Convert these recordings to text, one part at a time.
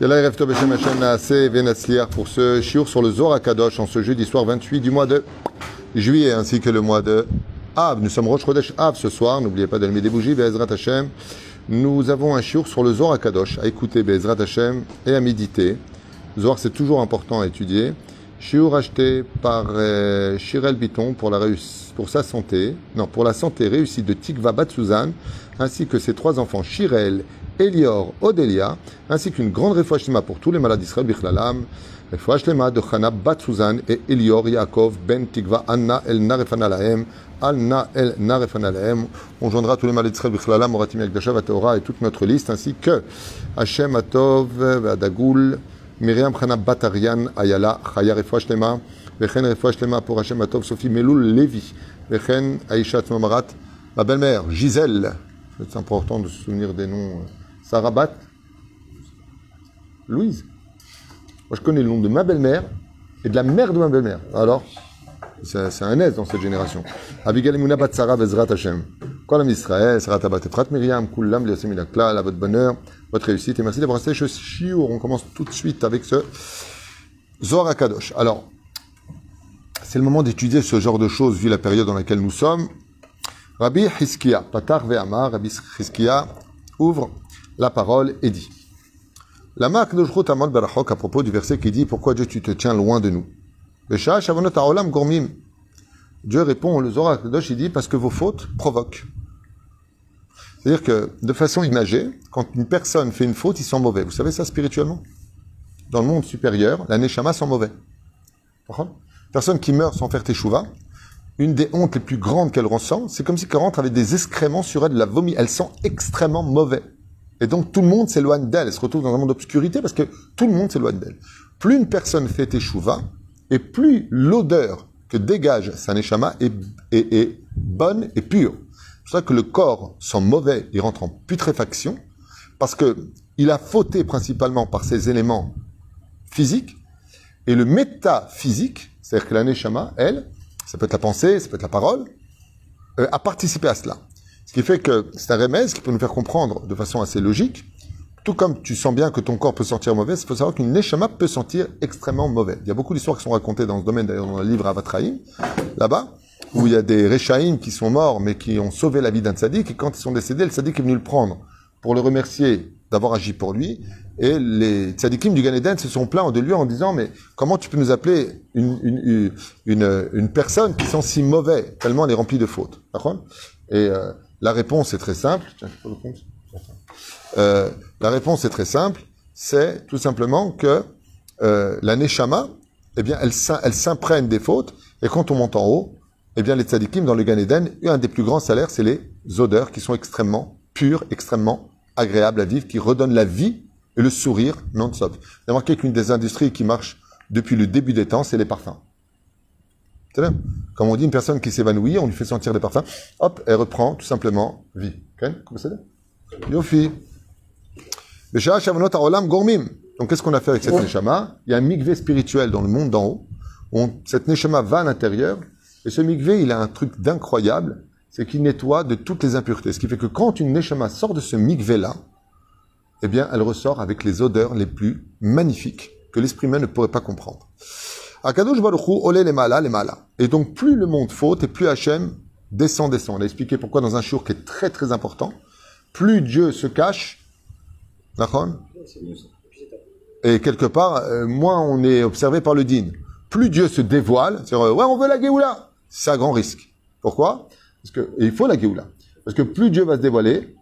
Yalla Erev Tov Hashem Naaseh pour ce shiur sur le Zohar Kadosh en ce jeudi soir 28 du mois de juillet ainsi que le mois de Av. Nous sommes Rosh Chodesh Av ce soir, n'oubliez pas d'allumer des bougies, Be'ezrat Hashem. Nous avons un shiur sur le Zohar Kadosh à écouter Be'ezrat Hashem et à méditer. Zohar c'est toujours important à étudier. Shiur acheté par euh, Shirel Biton pour, la réuss- pour sa santé, non, pour la santé réussie de Tikva Batsuzan, ainsi que ses trois enfants Shirel, Elior, Odelia, ainsi qu'une grande réfouachlema pour tous les malades d'Israël, Bichlalam, réfouachlema de Chana Batsuzan et Elior Yaakov Ben Tikva Anna El Narefana Lahem, Anna El Narefana Lahem. On joindra tous les malades d'Israël, Bichlalam, Oratim Yakdasha, Vateora et toute notre liste, ainsi que Hashem Atov, Vadagoul, Myriam Chana Batarian Ayala, Chaya Refoua Shlema, Vechen Refoua Shlema pour Hashem Atov, Sophie Meloul Levi, Vechen Aisha Tzmamarat, ma belle-mère Gisèle, c'est important de se souvenir des noms, euh, Sarah Bat, Louise. Moi je connais le nom de ma belle-mère et de la mère de ma belle-mère. Alors, c'est un aise dans cette génération. Abigail Mouna Bat Sarah Vezrat. Kolam Israël, Sarah Tabat Efrat Myriam, Kulam Liasim Ilakla, à votre bonheur, votre réussite et merci d'avoir resté chez Shiur. On commence tout de suite avec ce Zohar Akadosh. Alors, c'est le moment d'étudier ce genre de choses vu la période dans laquelle nous sommes. Rabbi Hiskia, Patar Ve'amar, Rabbi Hiskia ouvre la parole et dit La marque de Jrut Amol Barachok à propos du verset qui dit Pourquoi Dieu tu te tiens loin de nous? Besha Shavonot Haolam Gormim. Dieu répond, le Zohar Akadosh, il dit Parce que vos fautes provoquent. C'est-à-dire que, de façon imagée, quand une personne fait une faute, ils sont mauvais. Vous savez ça spirituellement? Dans le monde supérieur, la Neshama sont mauvais. Personne qui meurt sans faire teshuva, une des hontes les plus grandes qu'elle ressent, c'est comme si elle rentre avec des excréments sur elle, de la vomi. Elle sent extrêmement mauvais. Et donc tout le monde s'éloigne d'elle. Elle se retrouve dans un monde d'obscurité parce que tout le monde s'éloigne d'elle. Plus une personne fait teshuva, et plus l'odeur que dégage sa neshama est, bonne et pure. C'est pour ça que le corps sent mauvais, il rentre en putréfaction, parce que il a fauté principalement par ses éléments physiques, et le métaphysique, c'est-à-dire que la neshama, elle, ça peut être la pensée, ça peut être la parole, euh, a participé à cela. Ce qui fait que c'est un remède qui peut nous faire comprendre de façon assez logique. Tout comme tu sens bien que ton corps peut sentir mauvais, il faut savoir qu'une neshama peut sentir extrêmement mauvais. Il y a beaucoup d'histoires qui sont racontées dans ce domaine, d'ailleurs dans le livre Avatraïm, là-bas, où il y a des Rechaïm qui sont morts, mais qui ont sauvé la vie d'un tzaddik, et quand ils sont décédés, le tzaddik est venu le prendre pour le remercier d'avoir agi pour lui, et les tzaddikim du Gan Eden se sont plaints de lui en disant, mais comment tu peux nous appeler une, une, une, une, personne qui sent si mauvais, tellement elle est remplie de fautes? Et euh, la réponse est très simple. Euh, la réponse est très simple, c'est tout simplement que euh, la neshama, eh bien, elle, s'im- elle s'imprègne des fautes, et quand on monte en haut, eh bien, les tzadikim dans le Gan Eden, un des plus grands salaires, c'est les odeurs qui sont extrêmement pures, extrêmement agréables à vivre, qui redonnent la vie et le sourire non-stop. Avez remarqué qu'une des industries qui marche depuis le début des temps, c'est les parfums. Comme on dit, une personne qui s'évanouit, on lui fait sentir des parfums, hop, elle reprend tout simplement vie. Ok? Comment ça Yofi. Donc, qu'est-ce qu'on a fait avec cette neshama Il y a un mikvé spirituel dans le monde d'en haut. On- cette neshama va à l'intérieur. Et ce mikvé, il a un truc d'incroyable. C'est qu'il nettoie de toutes les impuretés. Ce qui fait que quand une neshama sort de ce mikvé-là, eh bien, elle ressort avec les odeurs les plus magnifiques que l'esprit humain ne pourrait pas comprendre. Akadosh Baruch Hu, olé les malas, les malas. Et donc, plus le monde faute et plus Hachem descend, descend. On a expliqué pourquoi dans un jour qui est très très important, plus Dieu se cache, et quelque part, euh, moins on est observé par le din. Plus Dieu se dévoile, c'est ouais, on veut la Géoula. C'est un grand risque. Pourquoi? Parce que et il faut la Géoula. Parce que plus Dieu va se dévoiler,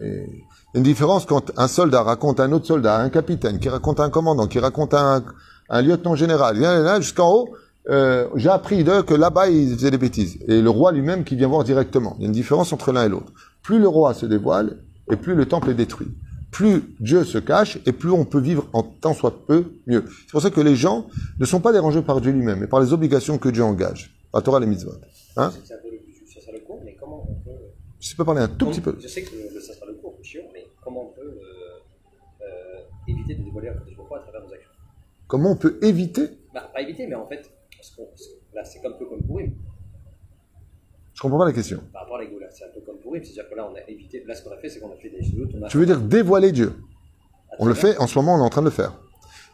et il y a une différence quand un soldat raconte à un autre soldat, un capitaine, qui raconte à un commandant, qui raconte à un, un lieutenant général, jusqu'en haut, euh, j'ai appris d'eux que là-bas ils faisaient des bêtises. Et le roi lui-même qui vient voir directement. Il y a une différence entre l'un et l'autre. Plus le roi se dévoile, et plus le temple est détruit. Plus Dieu se cache, et plus on peut vivre en tant soit peu mieux. C'est pour ça que les gens ne sont pas dérangés par Dieu lui-même, mais par les obligations que Dieu engage. Par Torah les mitzvot. Hein peu le but, ça sera le cours, mais comment on peut. Je peux parler un tout petit peu. Je sais que le, ça sera le cours, chiant, mais comment on peut euh, euh, éviter de dévoiler un côté de à travers nos actions? Comment on peut éviter? Bah, pas éviter, mais en fait, parce qu'on- là, c'est comme peu comme pourri. Je comprends pas la question. Par c'est-à-dire que là, on a évité. Là, ce qu'on a fait, c'est qu'on a fait des chutes. On a... Tu veux dire dévoiler Dieu? On le fait, en ce moment, on est en train de le faire.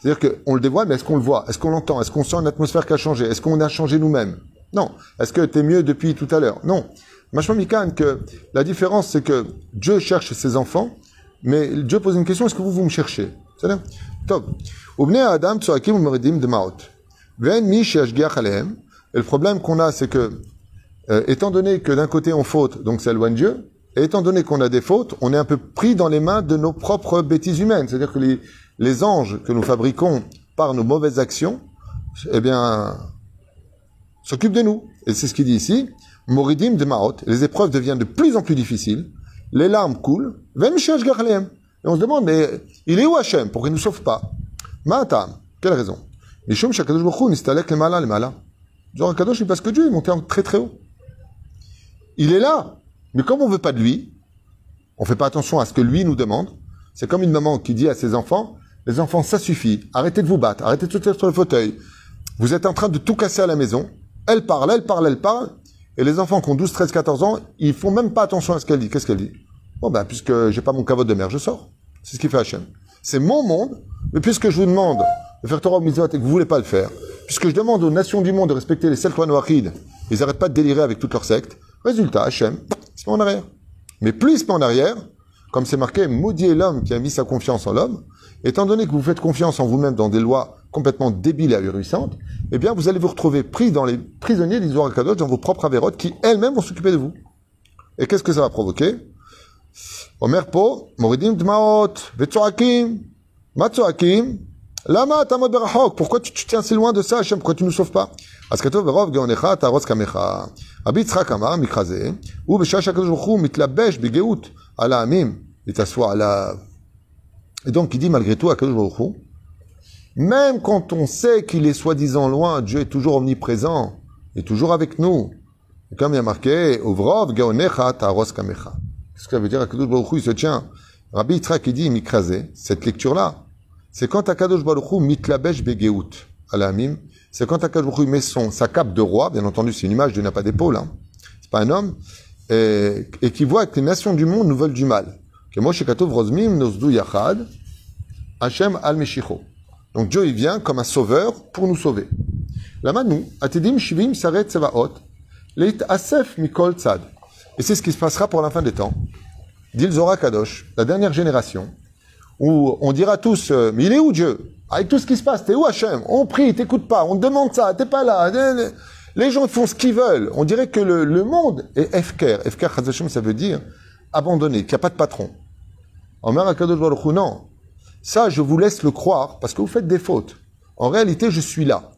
C'est-à-dire qu'on le dévoile, mais est-ce qu'on le voit? Est-ce qu'on l'entend? Est-ce qu'on sent une atmosphère qui a changé? Est-ce qu'on a changé nous-mêmes? Non. Est-ce que tu es mieux depuis tout à l'heure? Non. Machma Mikan, que la différence, c'est que Dieu cherche ses enfants, mais Dieu pose une question, est-ce que vous, vous me cherchez? C'est-à-dire, top. Adam de Maot. Et le problème qu'on a, c'est que, euh, étant donné que d'un côté on faute, donc ça éloigne Dieu, et étant donné qu'on a des fautes, on est un peu pris dans les mains de nos propres bêtises humaines. C'est-à-dire que les, les anges que nous fabriquons par nos mauvaises actions, eh bien, s'occupent de nous. Et c'est ce qu'il dit ici. Moridim de Maot, les épreuves deviennent de plus en plus difficiles, les larmes coulent, et on se demande, mais il est où Hachem pour qu'il ne nous sauve pas? Ma'atam, quelle raison? Genre Kadosh, parce que Dieu est monté très très haut. Il est là, mais comme on veut pas de lui, on fait pas attention à ce que lui nous demande. C'est comme une maman qui dit à ses enfants, les enfants, ça suffit. Arrêtez de vous battre. Arrêtez de sauter sur le fauteuil. Vous êtes en train de tout casser à la maison. Elle parle, elle parle, elle parle. Et les enfants qui ont 12, 13, 14 ans, ils font même pas attention à ce qu'elle dit. Qu'est-ce qu'elle dit? Bon, ben, puisque j'ai pas mon caveau de mère, je sors. C'est ce qu'il fait Hachem. C'est mon monde. Mais puisque je vous demande de faire Torah Mitzvot et que vous voulez pas le faire, puisque je demande aux nations du monde de respecter les sept lois ils arrêtent pas de délirer avec toute leur secte. Résultat, Hachem, c'est pas en arrière. Mais plus il met en arrière, comme c'est marqué, maudit l'homme qui a mis sa confiance en l'homme, étant donné que vous faites confiance en vous-même dans des lois complètement débiles et ahurissantes, eh bien, vous allez vous retrouver pris dans les prisonniers d'Israël Kadosh, dans vos propres avérotes, qui elles-mêmes vont s'occuper de vous. Et qu'est-ce que ça va provoquer? Omer po, moridim dmaot, vetzoakim, matzoakim, lama tamod berachok. Pourquoi tu, tu tiens si loin de ça, Hachem? Pourquoi tu ne nous sauves pas? Askatov verov geonecha taros kamecha. Rabbi Yitzchak amar, mikraze, ou b'shah shakadosh baruch mitlabesh begeut, ala amim, et t'assoit ala... Et donc, il dit malgré tout à Kadosh même quand on sait qu'il est soi-disant loin, Dieu est toujours omniprésent, est toujours avec nous. Et comme il y a marqué, Uvrov gaonecha ta'aros kamecha. Qu'est-ce que ça veut dire Akadosh Baruch Hu, il se tient? Rabbi Yitzhak, il dit, mikrasé, cette lecture-là, c'est quand Akadosh Baruch Hu mitlabesh begeut, alamim, c'est quand Akadosh met sa cape de roi, bien entendu, c'est une image de n'a pas d'épaule, hein. c'est pas un homme, et, qui voit que les nations du monde nous veulent du mal. Donc Dieu, il vient comme un sauveur pour nous sauver. Atidim Shivim. Et c'est ce qui se passera pour la fin des temps. Dit Zora Kadosh, la dernière génération, où on dira tous, euh, mais il est où Dieu? Avec tout ce qui se passe, t'es où Hachem? On prie, t'écoutes pas, on demande ça, t'es pas là. Les gens font ce qu'ils veulent. On dirait que le, monde est Efker. Efker, ça veut dire abandonné, qu'il n'y a pas de patron. Akadosh Baruch non. Ça, je vous laisse le croire parce que vous faites des fautes. En réalité, je suis là.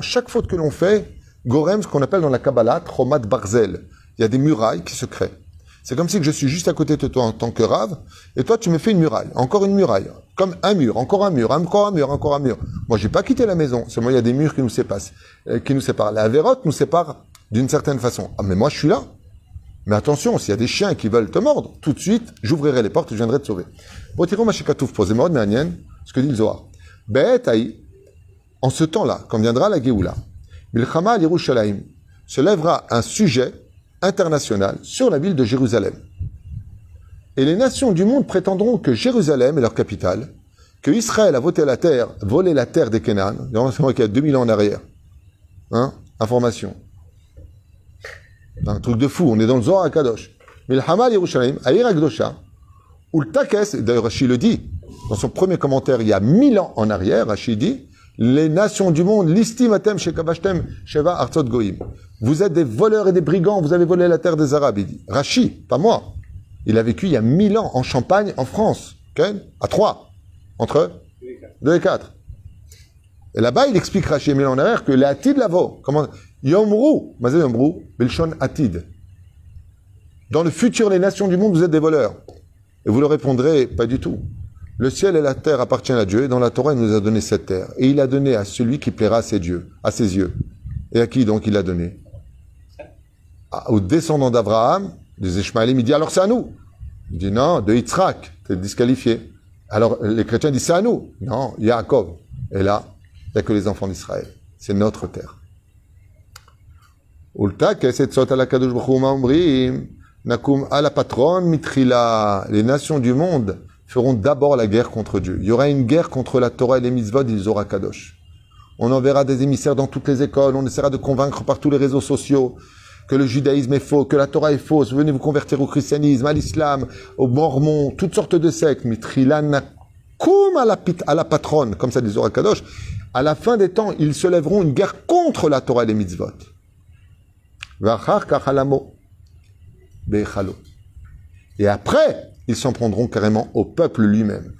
chaque faute que l'on fait, Gorem, ce qu'on appelle dans la Kabbalah, Tromat Barzel. Il y a des murailles qui se créent. C'est comme si je suis juste à côté de toi en tant que rave, et toi tu me fais une muraille, encore une muraille, comme un mur, encore un mur, encore un mur, encore un mur. Moi j'ai pas quitté la maison, seulement il y a des murs qui nous séparent, euh, séparent. La vérote nous sépare d'une certaine façon. Ah mais moi je suis là. Mais attention, s'il y a des chiens qui veulent te mordre, tout de suite, j'ouvrirai les portes et je viendrai te sauver. Ce que dit le Zohar. En ce temps-là, quand viendra la Géoula, se lèvera un sujet international sur la ville de Jérusalem. Et les nations du monde prétendront que Jérusalem est leur capitale, que Israël a voté la terre, volé la terre des Kénan, il y a 2000 ans en arrière. Hein Information. Un truc de fou, on est dans le Zohar à Kadosh. Mais le Hamal Yerushalayim, Aïr Akdosha, ou le Takes, d'ailleurs Rachid le dit, dans son premier commentaire il y a mille ans en arrière, Rachid dit, les nations du monde, l'istimatem shekavashtem sheva artzot goim. Vous êtes des voleurs et des brigands, vous avez volé la terre des Arabes, il dit. Rachid, pas moi. Il a vécu il y a mille ans en Champagne, en France. À trois. Entre deux et quatre. Et là-bas, il explique mille ans en arrière que les Atid lavo, comment, Yomru, Mazé Yomru, Belshon Atid. Dans le futur, les nations du monde, vous êtes des voleurs. Et vous leur répondrez, pas du tout. Le ciel et la terre appartiennent à Dieu, et dans la Torah, il nous a donné cette terre. Et il a donné à celui qui plaira à ses dieux, à ses yeux. Et à qui donc il l'a donné? Aux descendants d'Abraham, des Ishmaélim, il dit alors c'est à nous. Il dit non, de Yitzhak, t'es disqualifié. Alors les chrétiens disent c'est à nous. Non, Yaakov. Et là, il n'y a que les enfants d'Israël. C'est notre terre. Les nations du monde feront d'abord la guerre contre Dieu. Il y aura une guerre contre la Torah et les mitzvot, ils aura kadosh. On enverra des émissaires dans toutes les écoles, on essaiera de convaincre par tous les réseaux sociaux que le judaïsme est faux, que la Torah est fausse, venez vous convertir au christianisme, à l'islam, au mormon, toutes sortes de sectes. Mitrila nakum à la, patronne, comme ça dit Zohar Kadosh. À la fin des temps, ils se lèveront une guerre contre la Torah et les mitzvot. Et après, ils s'en prendront carrément au peuple lui-même.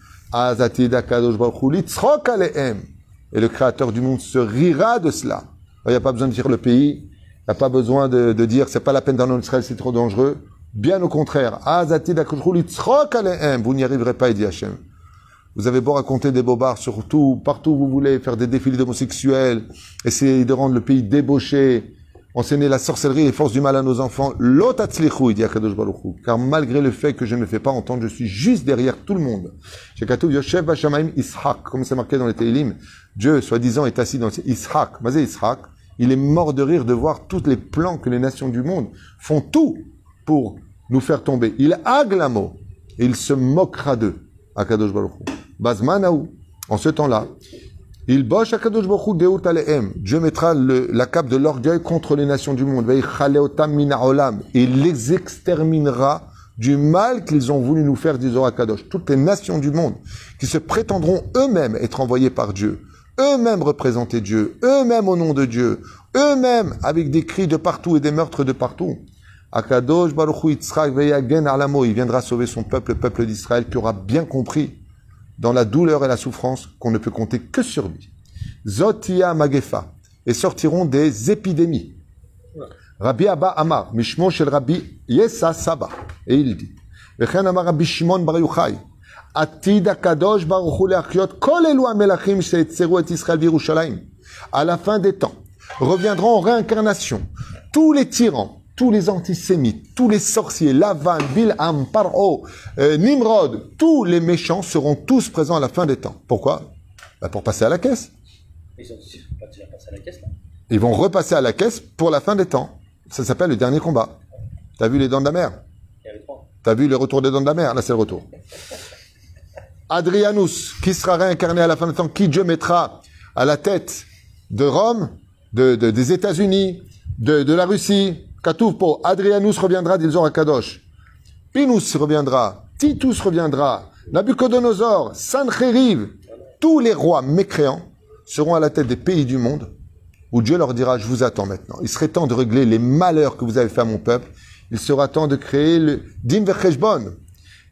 Et le créateur du monde se rira de cela. Il n'y a pas besoin de dire le pays. Il n'y a pas besoin de, de dire c'est pas la peine d'aller en Israël, c'est trop dangereux. Bien au contraire. Vous n'y arriverez pas, il dit Hachem. Vous avez beau raconter des bobards sur tout, partout où vous voulez, faire des défilés d'homosexuels, essayer de rendre le pays débauché, enseigner la sorcellerie et les forces du mal à nos enfants. L'otatzlichou, il dit Akadosh Baruch Hu. Car malgré le fait que je ne me fais pas entendre, je suis juste derrière tout le monde. Chez Katouv, Yoshev Bashamaim Ishak, comme c'est marqué dans les Télim, Dieu, soi-disant, est assis dans le. Mazé Ishak, il est mort de rire de voir tous les plans que les nations du monde font tout pour nous faire tomber. Il aglamo et il se moquera d'eux. Akadosh Baruch Hu. Bazmanaou, en ce temps-là, il boche Akadosh Baruch Hu deut alehem. Dieu mettra le- la cape de l'orgueil contre les nations du monde. Et il les exterminera du mal qu'ils ont voulu nous faire, dit Zohar Kadosh. Toutes les nations du monde qui se prétendront eux-mêmes être envoyés par Dieu, eux-mêmes représenter Dieu, eux-mêmes au nom de Dieu, eux-mêmes avec des cris de partout et des meurtres de partout. Akadosh Baruch Hu veyagen alamo. Il viendra sauver son peuple, le peuple d'Israël, qui aura bien compris dans la douleur et la souffrance qu'on ne peut compter que sur lui. Zotia Magefa. Et sortiront des épidémies. Rabbi Abba Amar, Mishmo shel Rabbi Yesa Saba. Et il dit, Atid HaKadosh Baruch Hu le'achiot kol elu hamelachim she'etzeru et Israël v'Yerushalayim. À la fin des temps, reviendront en réincarnation tous les tyrans, tous les antisémites, tous les sorciers, Lavan, Bilham, Paro, euh, Nimrod, tous les méchants seront tous présents à la fin des temps. Pourquoi? Bah, Pour passer à la caisse. Ils sont pas déjà passés à la caisse là. Ils vont repasser à la caisse pour la fin des temps. Ça s'appelle le dernier combat. T'as vu les dents de la mer? T'as vu le retour des dents de la mer? Là, c'est le retour. Adrianus, qui sera réincarné à la fin des temps, qui Dieu mettra à la tête de Rome, de, de- des États-Unis, de, de la Russie. Katouvpo, Adrianus reviendra d'Ilzor à Kadosh. Pinus reviendra. Titus reviendra. Nabucodonosor, Sancheriv, tous les rois mécréants seront à la tête des pays du monde où Dieu leur dira, je vous attends maintenant. Il serait temps de régler les malheurs que vous avez fait à mon peuple. Il sera temps de créer le Dim Vecheshbon.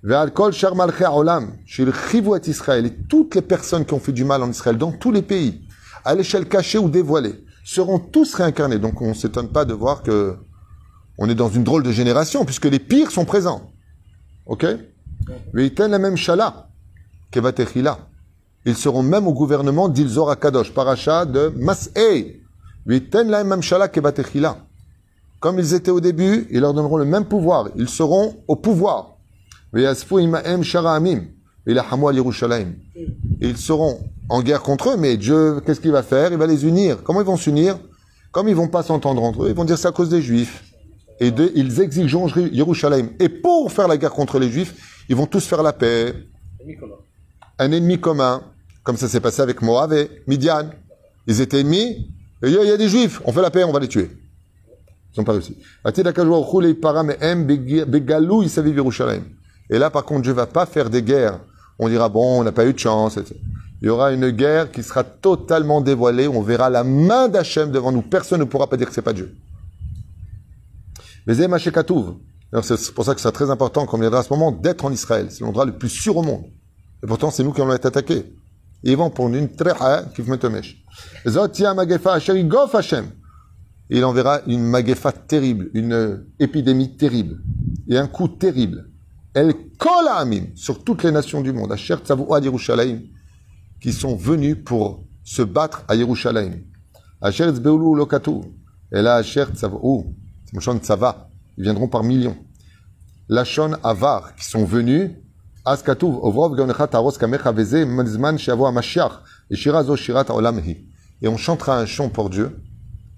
Ve'al kol shar ha'olam, shel chivu et Israël. Et toutes les personnes qui ont fait du mal en Israël, dans tous les pays, à l'échelle cachée ou dévoilée, seront tous réincarnés. Donc on ne s'étonne pas de voir que on est dans une drôle de génération, puisque les pires sont présents. Ok la même kevatechila. Ils seront même au gouvernement d'Ilzor Akadosh, paracha de Mas'ei. Ve'iten la même shala, kevatechila. Comme ils étaient au début, ils leur donneront le même pouvoir. Ils seront au pouvoir. Ils seront en guerre contre eux, mais Dieu, qu'est-ce qu'il va faire? Il va les unir. Comment ils vont s'unir? Comme ils vont pas s'entendre entre eux, ils vont dire c'est à cause des Juifs. Et de, ils exigeront Yerushalayim. Et pour faire la guerre contre les Juifs, ils vont tous faire la paix. Un ennemi commun, comme ça s'est passé avec Moab et Midian. Ils étaient ennemis. Et il y a- des Juifs, on fait la paix, on va les tuer. Ils n'ont pas réussi. Et là, par contre, Dieu va pas faire des guerres. On dira, bon, on n'a pas eu de chance. etc. Il y aura une guerre qui sera totalement dévoilée. On verra la main d'Hachem devant nous. Personne ne pourra pas dire que c'est pas Dieu. Mais Zé Maché Katouv. Alors, C'est pour ça que c'est très important, quand on viendra à ce moment, d'être en Israël. C'est l'endroit le plus sûr au monde. Et pourtant, c'est nous qui allons être attaqués. Et ils vont pour une treha qui vous met au mèche. Zot ya magefa asher yigof Hashem. Et il enverra une magefa terrible, une épidémie terrible, et un coup terrible. Elle colle Amim sur toutes les nations du monde, à Yerushalayim, qui sont venus pour se battre à Yerushalayim. Asher Tzbeulu Lokatu. Et là, Asher Tzavou, Moshon Tzava, ils viendront par millions. Lachon Avar, qui sont venus, Askatuv, Ovrov Gaonecha Taros Kamecha Veze, et Shira Zo Shirat Olam Hi. Et on chantera un chant pour Dieu,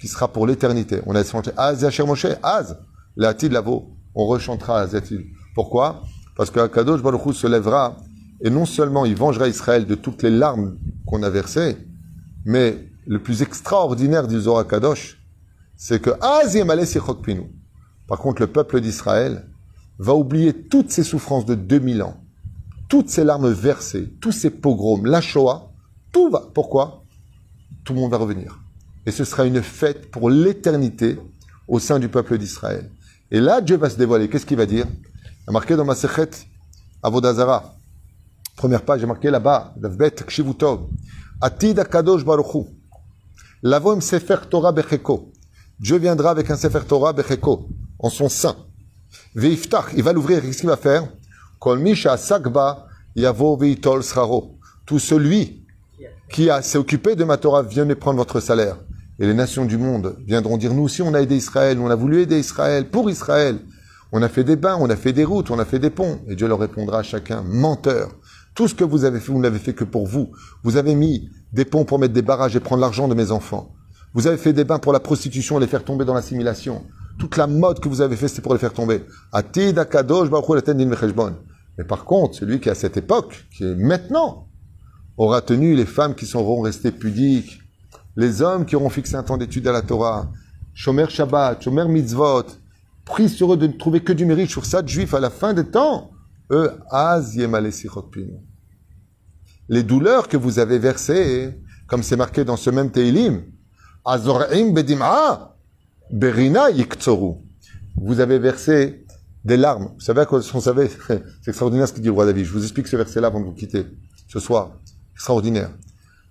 qui sera pour l'éternité. On a chanté Az Yasher Moshe, Az, Léatid Lavo. On rechantera Az Yatid. Pourquoi? Parce que Kadosh Baruch se lèvera et non seulement il vengera Israël de toutes les larmes qu'on a versées, mais le plus extraordinaire du Zohar Kadosh, c'est que. Par contre, le peuple d'Israël va oublier toutes ces souffrances de 2000 ans, toutes ces larmes versées, tous ces pogroms, la Shoah, tout va. Pourquoi? Tout le monde va revenir. Et ce sera une fête pour l'éternité au sein du peuple d'Israël. Et là, Dieu va se dévoiler. Qu'est-ce qu'il va dire? Il a marqué dans ma sechet, Avodazara. Première page, a marqué là-bas, Davbet Kshivutov. Atid Akadosh Baruchu. Lavoim Sefer Torah Becheko. Dieu viendra avec un Sefer Torah Becheko, en son sein. Veiftach, il va l'ouvrir, qu'est-ce qu'il va faire? Kol Misha Sakba Yavo Veitol Sraro. Tout celui qui s'est occupé de ma Torah, venez prendre votre salaire. Et les nations du monde viendront dire, nous aussi on a aidé Israël, on a voulu aider Israël, pour Israël. On a fait des bains, on a fait des routes, on a fait des ponts. Et Dieu leur répondra à chacun, menteur. Tout ce que vous avez fait, vous ne l'avez fait que pour vous. Vous avez mis des ponts pour mettre des barrages et prendre l'argent de mes enfants. Vous avez fait des bains pour la prostitution et les faire tomber dans l'assimilation. Toute la mode que vous avez fait, c'était pour les faire tomber. Mais par contre, celui qui à cette époque, qui est maintenant, aura tenu les femmes qui seront restées pudiques, les hommes qui auront fixé un temps d'étude à la Torah, Shomer Shabbat, Shomer Mitzvot, pris sur eux de ne trouver que du mérite sur ça de juifs à la fin des temps, eux. Les douleurs que vous avez versées, comme c'est marqué dans ce même Teilim, Vous avez versé des larmes. Vous savez à quoi C'est extraordinaire ce qu'il dit le roi David. Je vous explique ce verset-là avant de vous quitter ce soir. Extraordinaire.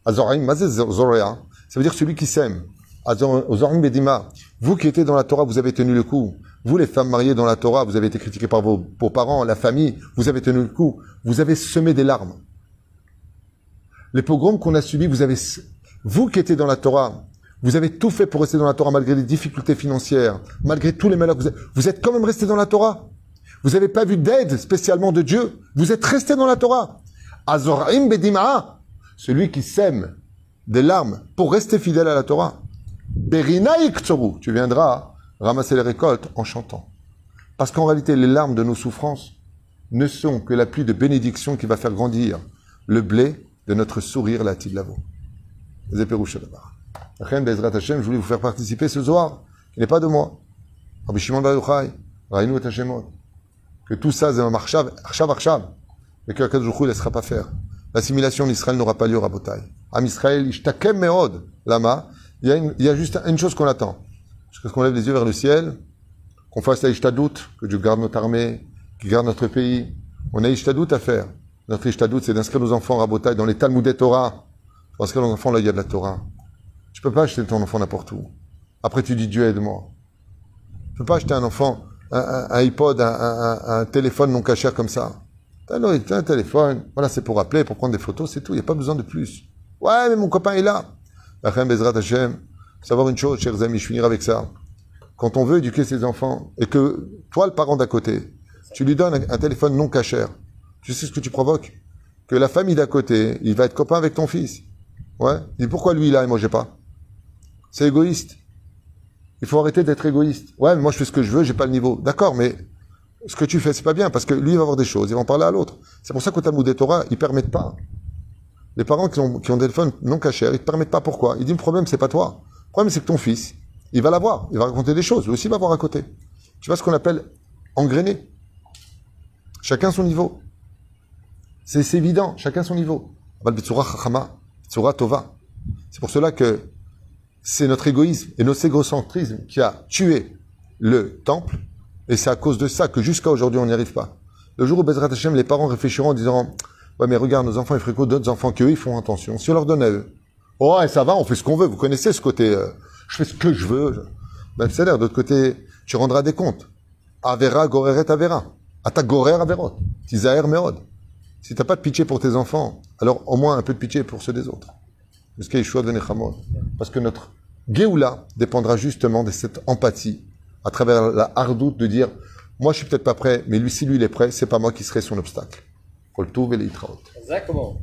Zoréa. Ça veut dire celui qui sème. Azorim bedima. Vous qui étiez dans la Torah, vous avez tenu le coup. Vous, les femmes mariées dans la Torah, vous avez été critiquées par vos, vos parents, la famille, vous avez tenu le coup. Vous avez semé des larmes. Les pogroms qu'on a subis, vous avez, vous qui étiez dans la Torah, vous avez tout fait pour rester dans la Torah malgré les difficultés financières, malgré tous les malheurs. Vous êtes, vous êtes quand même resté dans la Torah. Vous n'avez pas vu d'aide spécialement de Dieu. Vous êtes resté dans la Torah. Azorim bedima. Celui qui sème des larmes pour rester fidèle à la Torah. Berina iktsoru. Tu viendras ramasser les récoltes en chantant. Parce qu'en réalité, les larmes de nos souffrances ne sont que la pluie de bénédiction qui va faire grandir le blé de notre sourire, la Tidlavo. Je voulais vous faire participer ce soir, qui n'est pas de moi. Rabbi Shimon Bar Yochai, Raïnou et Hashemot. Que tout ça, c'est un marchav, arshav, arshav. Et que Akadosh ne laissera pas faire. L'assimilation d'Israël n'aura pas lieu Rabotai. Am Israël, ishtakem meod, lama. Il y a, juste une chose qu'on attend. Jusqu'à ce qu'on lève les yeux vers le ciel, qu'on fasse la ishtadout, que Dieu garde notre armée, qu'il garde notre pays. On a ishtadout à faire. Notre ishtadout, c'est d'inscrire nos enfants Rabotai dans les Talmudé Torah. Pour inscrire nos enfants là, il y a de la Torah. Tu peux pas acheter ton enfant n'importe où. Après, tu dis Dieu aide-moi. Tu peux pas acheter un enfant, un, iPod, un, téléphone non cachère comme ça. Alors, il un téléphone. Voilà, c'est pour appeler, pour prendre des photos, c'est tout. Il n'y a pas besoin de plus. Ouais, mais mon copain est là. Bezrat Hashem. Savoir une chose, chers amis, je finirai avec ça. Quand on veut éduquer ses enfants, et que toi, le parent d'à côté, tu lui donnes un, téléphone non cachère, tu sais ce que tu provoques? Que la famille d'à côté, il va être copain avec ton fils. Ouais. Et pourquoi lui il a et moi j'ai pas? C'est égoïste. Il faut arrêter d'être égoïste. Ouais, mais moi je fais ce que je veux, j'ai pas le niveau. D'accord, mais ce que tu fais c'est pas bien parce que lui il va avoir des choses, il va en parler à l'autre. C'est pour ça qu'au Talmud des Torah, ils permettent pas. Les parents qui ont, qui ont des téléphones non cachés, ils te permettent pas pourquoi? Il dit le problème c'est pas toi. Le problème c'est que ton fils, il va l'avoir, il va raconter des choses, lui aussi il va voir à côté. Tu vois ce qu'on appelle engrainer? Chacun son niveau. C'est évident, chacun son niveau. C'est pour cela que c'est notre égoïsme et notre égocentrisme qui a tué le temple, et c'est à cause de ça que jusqu'à aujourd'hui on n'y arrive pas. Le jour où Bezrat Hashem, les parents réfléchiront en disant Ouais, mais regarde, nos enfants ils fréquentent d'autres enfants qu'eux, ils font attention. Si on leur donne à eux, oh, ouais, ça va, on fait ce qu'on veut. Vous connaissez ce côté, euh, je fais ce que je veux. Ben, c'est l'air, d'autre côté, tu rendras des comptes. Avera, goreret, avera. Ata gorer, averot. Tisaer, meod. Si t'as pas de pitié pour tes enfants, alors au moins un peu de pitié pour ceux des autres. Parce que notre Géoula dépendra justement de cette empathie, à travers la hardoute de dire, moi je suis peut-être pas prêt, mais lui, si lui il est prêt, c'est pas moi qui serai son obstacle. Exactement.